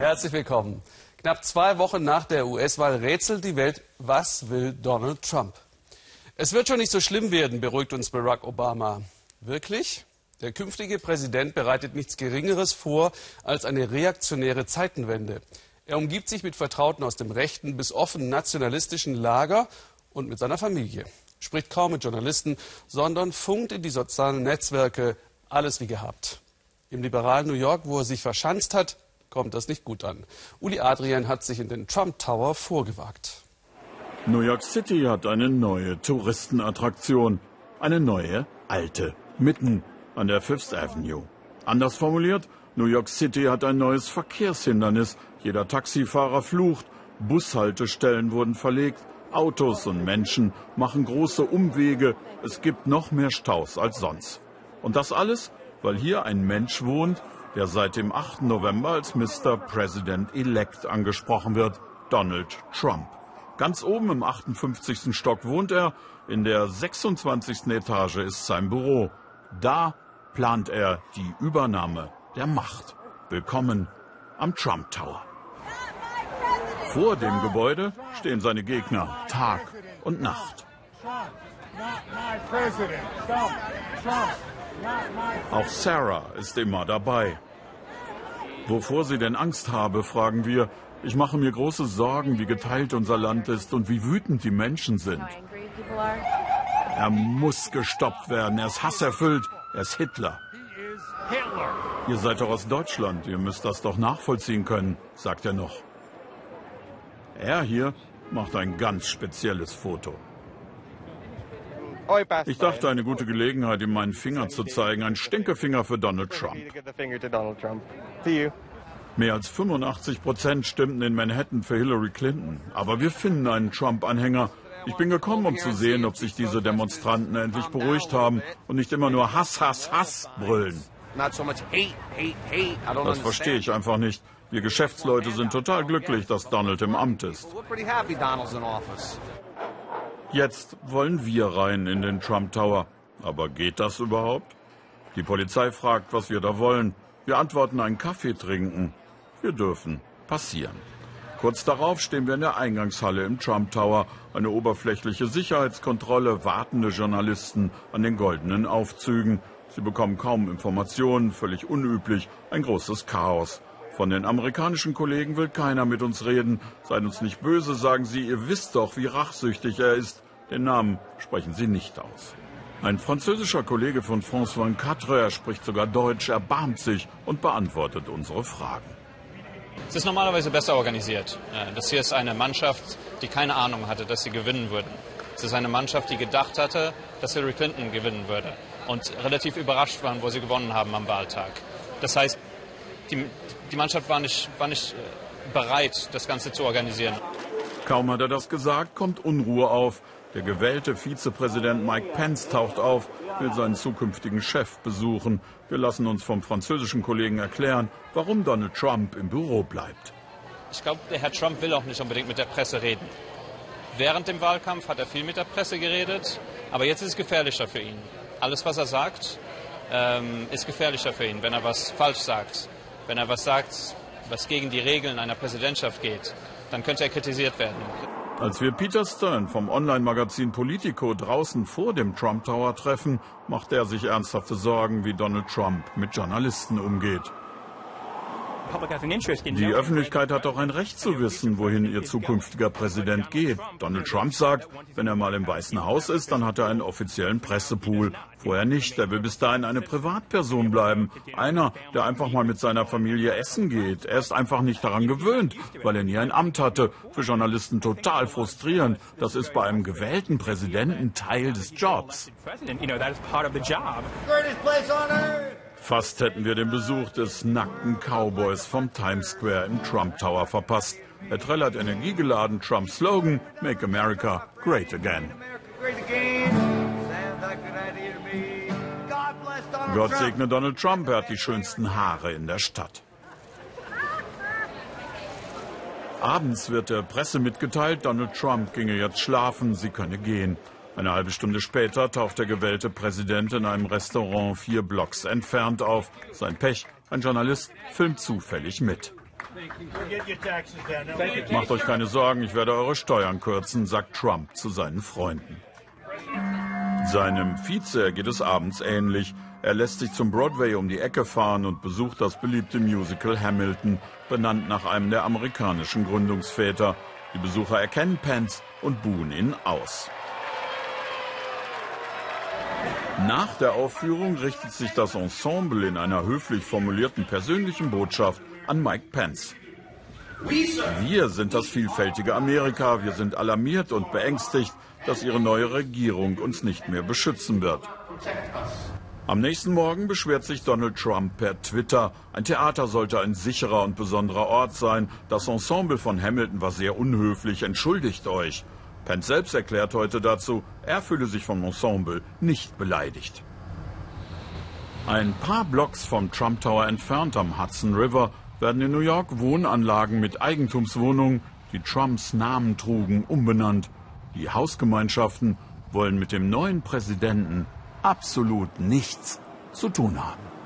Herzlich willkommen. Knapp zwei Wochen nach der US-Wahl rätselt die Welt, was will Donald Trump? Es wird schon nicht so schlimm werden, beruhigt uns Barack Obama. Wirklich? Der künftige Präsident bereitet nichts Geringeres vor als eine reaktionäre Zeitenwende. Er umgibt sich mit Vertrauten aus dem rechten bis offen nationalistischen Lager und mit seiner Familie. Spricht kaum mit Journalisten, sondern funkt in die sozialen Netzwerke. Alles wie gehabt. Im liberalen New York, wo er sich verschanzt hat, kommt das nicht gut an. Uli Adrian hat sich in den Trump Tower vorgewagt. New York City hat eine neue Touristenattraktion. Eine neue, alte, mitten an der Fifth Avenue. Anders formuliert, New York City hat ein neues Verkehrshindernis. Jeder Taxifahrer flucht, Bushaltestellen wurden verlegt, Autos und Menschen machen große Umwege. Es gibt noch mehr Staus als sonst. Und das alles, weil hier ein Mensch wohnt, der seit dem 8. November als Mr. President-elect angesprochen wird, Donald Trump. Ganz oben im 58. Stock wohnt er, in der 26. Etage ist sein Büro. Da plant er die Übernahme der Macht. Willkommen am Trump Tower. Vor dem Gebäude stehen seine Gegner Tag und Nacht. Auch Sarah ist immer dabei. Wovor sie denn Angst habe, fragen wir. Ich mache mir große Sorgen, wie geteilt unser Land ist und wie wütend die Menschen sind. Er muss gestoppt werden. Er ist hasserfüllt. Er ist Hitler. Ihr seid doch aus Deutschland. Ihr müsst das doch nachvollziehen können, sagt er noch. Er hier macht ein ganz spezielles Foto. Ich dachte, eine gute Gelegenheit, ihm meinen Finger zu zeigen. Ein Stinkefinger für Donald Trump. Mehr als 85 Prozent stimmten in Manhattan für Hillary Clinton. Aber wir finden einen Trump-Anhänger. Ich bin gekommen, um zu sehen, ob sich diese Demonstranten endlich beruhigt haben und nicht immer nur Hass, Hass, Hass brüllen. Das verstehe ich einfach nicht. Wir Geschäftsleute sind total glücklich, dass Donald im Amt ist. Jetzt wollen wir rein in den Trump Tower. Aber geht das überhaupt? Die Polizei fragt, was wir da wollen. Wir antworten einen Kaffee trinken. Wir dürfen passieren. Kurz darauf stehen wir in der Eingangshalle im Trump Tower. Eine oberflächliche Sicherheitskontrolle, wartende Journalisten an den goldenen Aufzügen. Sie bekommen kaum Informationen, völlig unüblich, ein großes Chaos. Von den amerikanischen Kollegen will keiner mit uns reden. Seid uns nicht böse, sagen sie, ihr wisst doch, wie rachsüchtig er ist. Den Namen sprechen sie nicht aus. Ein französischer Kollege von France 24, er spricht sogar Deutsch, erbarmt sich und beantwortet unsere Fragen. Es ist normalerweise besser organisiert. Äh, das hier ist eine Mannschaft, die keine Ahnung hatte, dass sie gewinnen würden. Es ist eine Mannschaft, die gedacht hatte, dass Hillary Clinton gewinnen würde und relativ überrascht waren, wo sie gewonnen haben am Wahltag. Das heißt, die, die Mannschaft war nicht, war nicht äh, bereit, das Ganze zu organisieren. Kaum hat er das gesagt, kommt Unruhe auf. Der gewählte Vizepräsident Mike Pence taucht auf, will seinen zukünftigen Chef besuchen. Wir lassen uns vom französischen Kollegen erklären, warum Donald Trump im Büro bleibt. Ich glaube, der Herr Trump will auch nicht unbedingt mit der Presse reden. Während dem Wahlkampf hat er viel mit der Presse geredet, aber jetzt ist es gefährlicher für ihn. Alles, was er sagt, ähm, ist gefährlicher für ihn, wenn er was falsch sagt. Wenn er was sagt, was gegen die Regeln einer Präsidentschaft geht, dann könnte er kritisiert werden. Als wir Peter Stern vom Online-Magazin Politico draußen vor dem Trump Tower treffen, macht er sich ernsthafte Sorgen, wie Donald Trump mit Journalisten umgeht. Die Öffentlichkeit hat doch ein Recht zu wissen, wohin ihr zukünftiger Präsident geht. Donald Trump sagt, wenn er mal im Weißen Haus ist, dann hat er einen offiziellen Pressepool. Vorher nicht. Er will bis dahin eine Privatperson bleiben. Einer, der einfach mal mit seiner Familie essen geht. Er ist einfach nicht daran gewöhnt, weil er nie ein Amt hatte. Für Journalisten total frustrierend. Das ist bei einem gewählten Präsidenten Teil des Jobs. Fast hätten wir den Besuch des nackten Cowboys vom Times Square im Trump Tower verpasst. Er trällert energiegeladen Trumps Slogan Make America Great Again. Gott segne Donald Trump, er hat die schönsten Haare in der Stadt. Abends wird der Presse mitgeteilt, Donald Trump ginge jetzt schlafen, sie könne gehen. Eine halbe Stunde später taucht der gewählte Präsident in einem Restaurant vier Blocks entfernt auf. Sein Pech, ein Journalist filmt zufällig mit. Macht euch keine Sorgen, ich werde eure Steuern kürzen, sagt Trump zu seinen Freunden. Seinem Vize geht es abends ähnlich. Er lässt sich zum Broadway um die Ecke fahren und besucht das beliebte Musical Hamilton, benannt nach einem der amerikanischen Gründungsväter. Die Besucher erkennen Pence und buhen ihn aus. Nach der Aufführung richtet sich das Ensemble in einer höflich formulierten persönlichen Botschaft an Mike Pence. Wir sind das vielfältige Amerika. Wir sind alarmiert und beängstigt, dass ihre neue Regierung uns nicht mehr beschützen wird. Am nächsten Morgen beschwert sich Donald Trump per Twitter. Ein Theater sollte ein sicherer und besonderer Ort sein. Das Ensemble von Hamilton war sehr unhöflich. Entschuldigt euch. Pence selbst erklärt heute dazu, er fühle sich vom Ensemble nicht beleidigt. Ein paar Blocks vom Trump Tower entfernt am Hudson River werden in New York Wohnanlagen mit Eigentumswohnungen, die Trumps Namen trugen, umbenannt. Die Hausgemeinschaften wollen mit dem neuen Präsidenten absolut nichts zu tun haben.